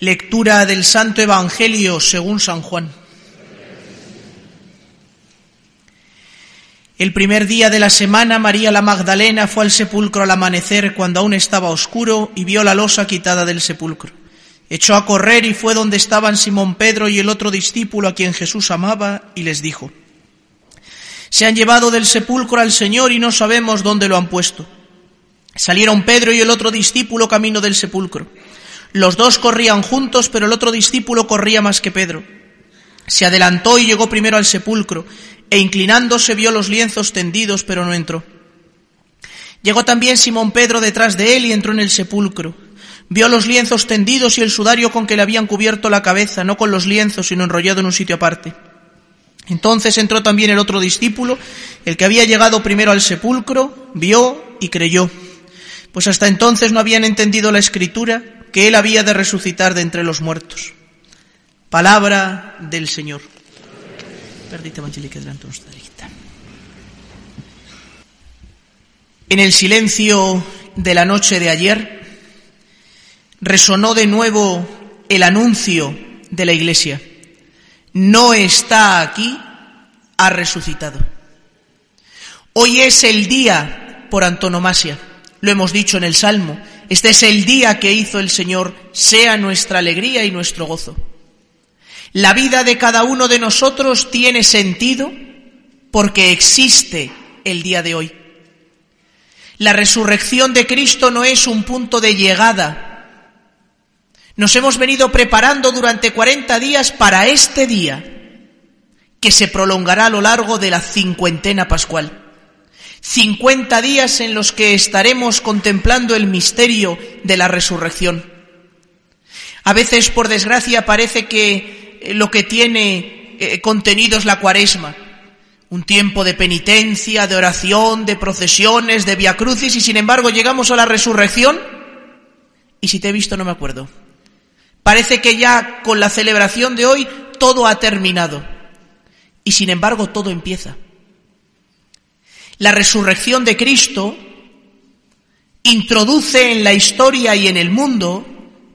Lectura del Santo Evangelio según San Juan. El primer día de la semana, María la Magdalena fue al sepulcro al amanecer cuando aún estaba oscuro y vio la losa quitada del sepulcro. Echó a correr y fue donde estaban Simón Pedro y el otro discípulo a quien Jesús amaba y les dijo, Se han llevado del sepulcro al Señor y no sabemos dónde lo han puesto. Salieron Pedro y el otro discípulo camino del sepulcro. Los dos corrían juntos, pero el otro discípulo corría más que Pedro. Se adelantó y llegó primero al sepulcro, e inclinándose vio los lienzos tendidos, pero no entró. Llegó también Simón Pedro detrás de él y entró en el sepulcro. Vio los lienzos tendidos y el sudario con que le habían cubierto la cabeza, no con los lienzos, sino enrollado en un sitio aparte. Entonces entró también el otro discípulo, el que había llegado primero al sepulcro, vio y creyó, pues hasta entonces no habían entendido la escritura que él había de resucitar de entre los muertos. Palabra del Señor. En el silencio de la noche de ayer resonó de nuevo el anuncio de la Iglesia. No está aquí, ha resucitado. Hoy es el día por antonomasia, lo hemos dicho en el Salmo, este es el día que hizo el Señor, sea nuestra alegría y nuestro gozo. La vida de cada uno de nosotros tiene sentido porque existe el día de hoy. La resurrección de Cristo no es un punto de llegada. Nos hemos venido preparando durante 40 días para este día, que se prolongará a lo largo de la cincuentena pascual. 50 días en los que estaremos contemplando el misterio de la resurrección. A veces, por desgracia, parece que eh, lo que tiene eh, contenido es la cuaresma, un tiempo de penitencia, de oración, de procesiones, de viacrucis, y sin embargo llegamos a la resurrección y si te he visto no me acuerdo. Parece que ya con la celebración de hoy todo ha terminado y sin embargo todo empieza. La resurrección de Cristo introduce en la historia y en el mundo,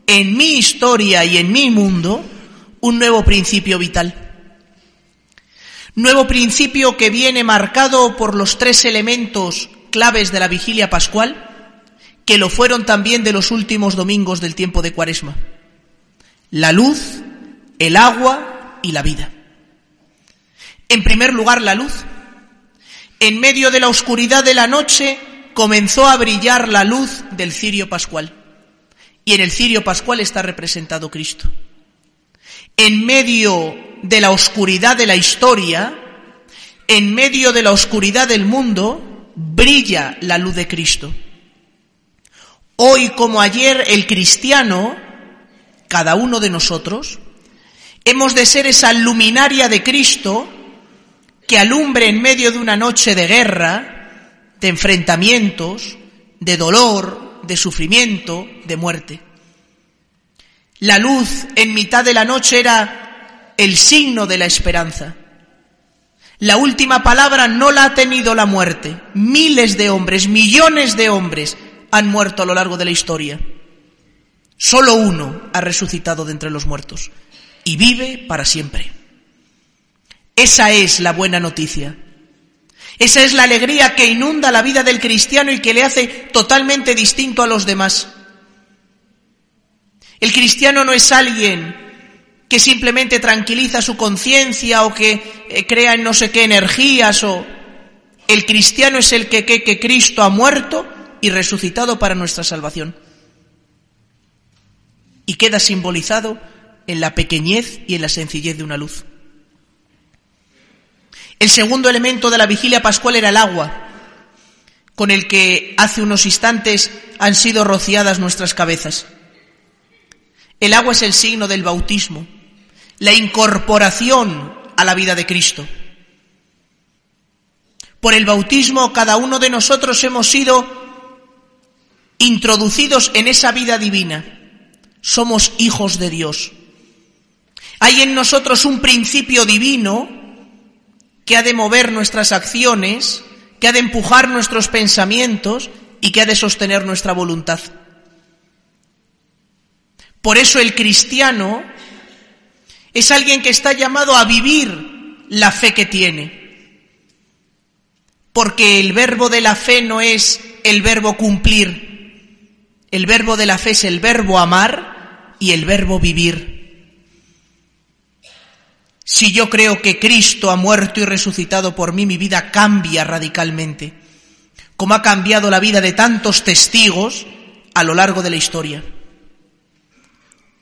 en mi historia y en mi mundo, un nuevo principio vital. Nuevo principio que viene marcado por los tres elementos claves de la vigilia pascual, que lo fueron también de los últimos domingos del tiempo de Cuaresma. La luz, el agua y la vida. En primer lugar, la luz en medio de la oscuridad de la noche comenzó a brillar la luz del cirio pascual. Y en el cirio pascual está representado Cristo. En medio de la oscuridad de la historia, en medio de la oscuridad del mundo, brilla la luz de Cristo. Hoy como ayer el cristiano, cada uno de nosotros, hemos de ser esa luminaria de Cristo que alumbre en medio de una noche de guerra, de enfrentamientos, de dolor, de sufrimiento, de muerte. La luz en mitad de la noche era el signo de la esperanza. La última palabra no la ha tenido la muerte. Miles de hombres, millones de hombres han muerto a lo largo de la historia. Solo uno ha resucitado de entre los muertos y vive para siempre. Esa es la buena noticia. Esa es la alegría que inunda la vida del cristiano y que le hace totalmente distinto a los demás. El cristiano no es alguien que simplemente tranquiliza su conciencia o que eh, crea en no sé qué energías o el cristiano es el que, que Cristo ha muerto y resucitado para nuestra salvación. Y queda simbolizado en la pequeñez y en la sencillez de una luz. El segundo elemento de la vigilia pascual era el agua, con el que hace unos instantes han sido rociadas nuestras cabezas. El agua es el signo del bautismo, la incorporación a la vida de Cristo. Por el bautismo cada uno de nosotros hemos sido introducidos en esa vida divina. Somos hijos de Dios. Hay en nosotros un principio divino que ha de mover nuestras acciones, que ha de empujar nuestros pensamientos y que ha de sostener nuestra voluntad. Por eso el cristiano es alguien que está llamado a vivir la fe que tiene. Porque el verbo de la fe no es el verbo cumplir, el verbo de la fe es el verbo amar y el verbo vivir. Si yo creo que Cristo ha muerto y resucitado por mí, mi vida cambia radicalmente, como ha cambiado la vida de tantos testigos a lo largo de la historia.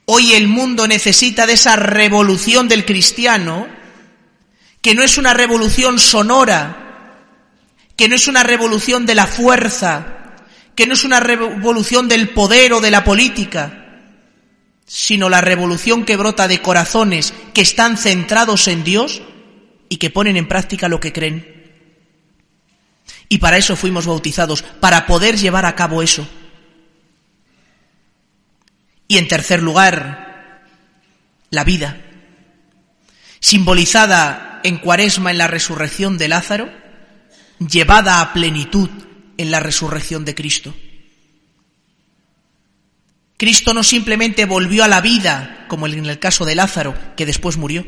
Hoy el mundo necesita de esa revolución del cristiano, que no es una revolución sonora, que no es una revolución de la fuerza, que no es una revolución del poder o de la política, sino la revolución que brota de corazones que están centrados en Dios y que ponen en práctica lo que creen. Y para eso fuimos bautizados, para poder llevar a cabo eso. Y en tercer lugar, la vida, simbolizada en cuaresma en la resurrección de Lázaro, llevada a plenitud en la resurrección de Cristo. Cristo no simplemente volvió a la vida, como en el caso de Lázaro, que después murió,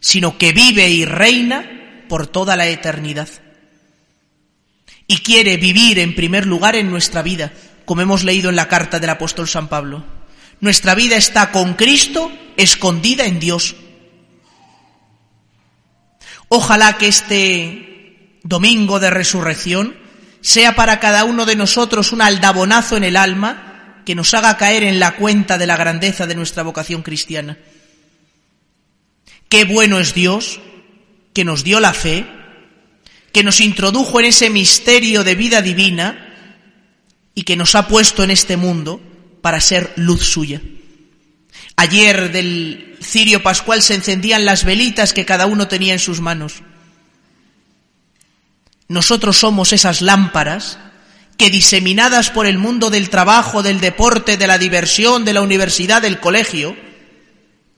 sino que vive y reina por toda la eternidad. Y quiere vivir en primer lugar en nuestra vida, como hemos leído en la carta del apóstol San Pablo. Nuestra vida está con Cristo escondida en Dios. Ojalá que este domingo de resurrección sea para cada uno de nosotros un aldabonazo en el alma que nos haga caer en la cuenta de la grandeza de nuestra vocación cristiana. Qué bueno es Dios que nos dio la fe, que nos introdujo en ese misterio de vida divina y que nos ha puesto en este mundo para ser luz suya. Ayer del cirio pascual se encendían las velitas que cada uno tenía en sus manos. Nosotros somos esas lámparas que diseminadas por el mundo del trabajo, del deporte, de la diversión, de la universidad, del colegio,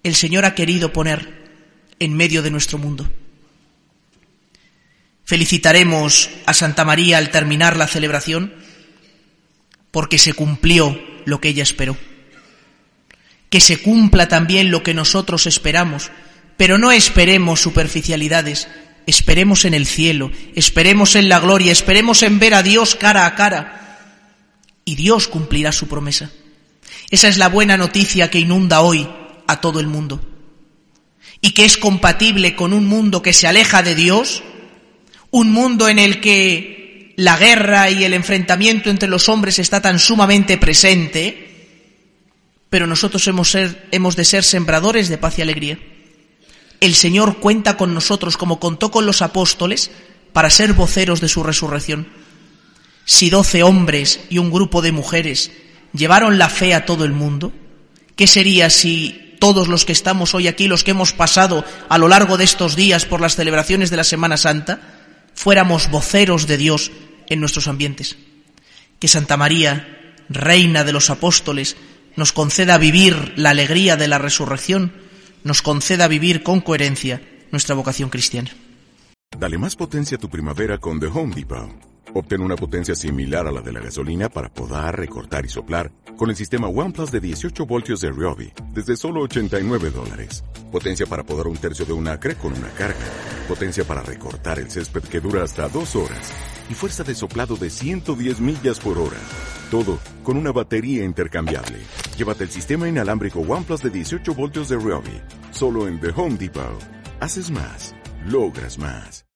el Señor ha querido poner en medio de nuestro mundo. Felicitaremos a Santa María al terminar la celebración porque se cumplió lo que ella esperó. Que se cumpla también lo que nosotros esperamos, pero no esperemos superficialidades, Esperemos en el cielo, esperemos en la gloria, esperemos en ver a Dios cara a cara. Y Dios cumplirá su promesa. Esa es la buena noticia que inunda hoy a todo el mundo. Y que es compatible con un mundo que se aleja de Dios, un mundo en el que la guerra y el enfrentamiento entre los hombres está tan sumamente presente, pero nosotros hemos, hemos de ser sembradores de paz y alegría el Señor cuenta con nosotros como contó con los apóstoles para ser voceros de su resurrección. Si doce hombres y un grupo de mujeres llevaron la fe a todo el mundo, ¿qué sería si todos los que estamos hoy aquí, los que hemos pasado a lo largo de estos días por las celebraciones de la Semana Santa, fuéramos voceros de Dios en nuestros ambientes? Que Santa María, Reina de los Apóstoles, nos conceda vivir la alegría de la resurrección, nos conceda vivir con coherencia nuestra vocación cristiana. Dale más potencia a tu primavera con The Home Depot. Obtén una potencia similar a la de la gasolina para podar, recortar y soplar con el sistema OnePlus de 18 voltios de Ryobi desde solo 89 dólares. Potencia para podar un tercio de un acre con una carga. Potencia para recortar el césped que dura hasta dos horas. Y fuerza de soplado de 110 millas por hora. Todo con una batería intercambiable. Llévate el sistema inalámbrico OnePlus de 18 voltios de Ryobi. Solo en The Home Depot. Haces más. Logras más.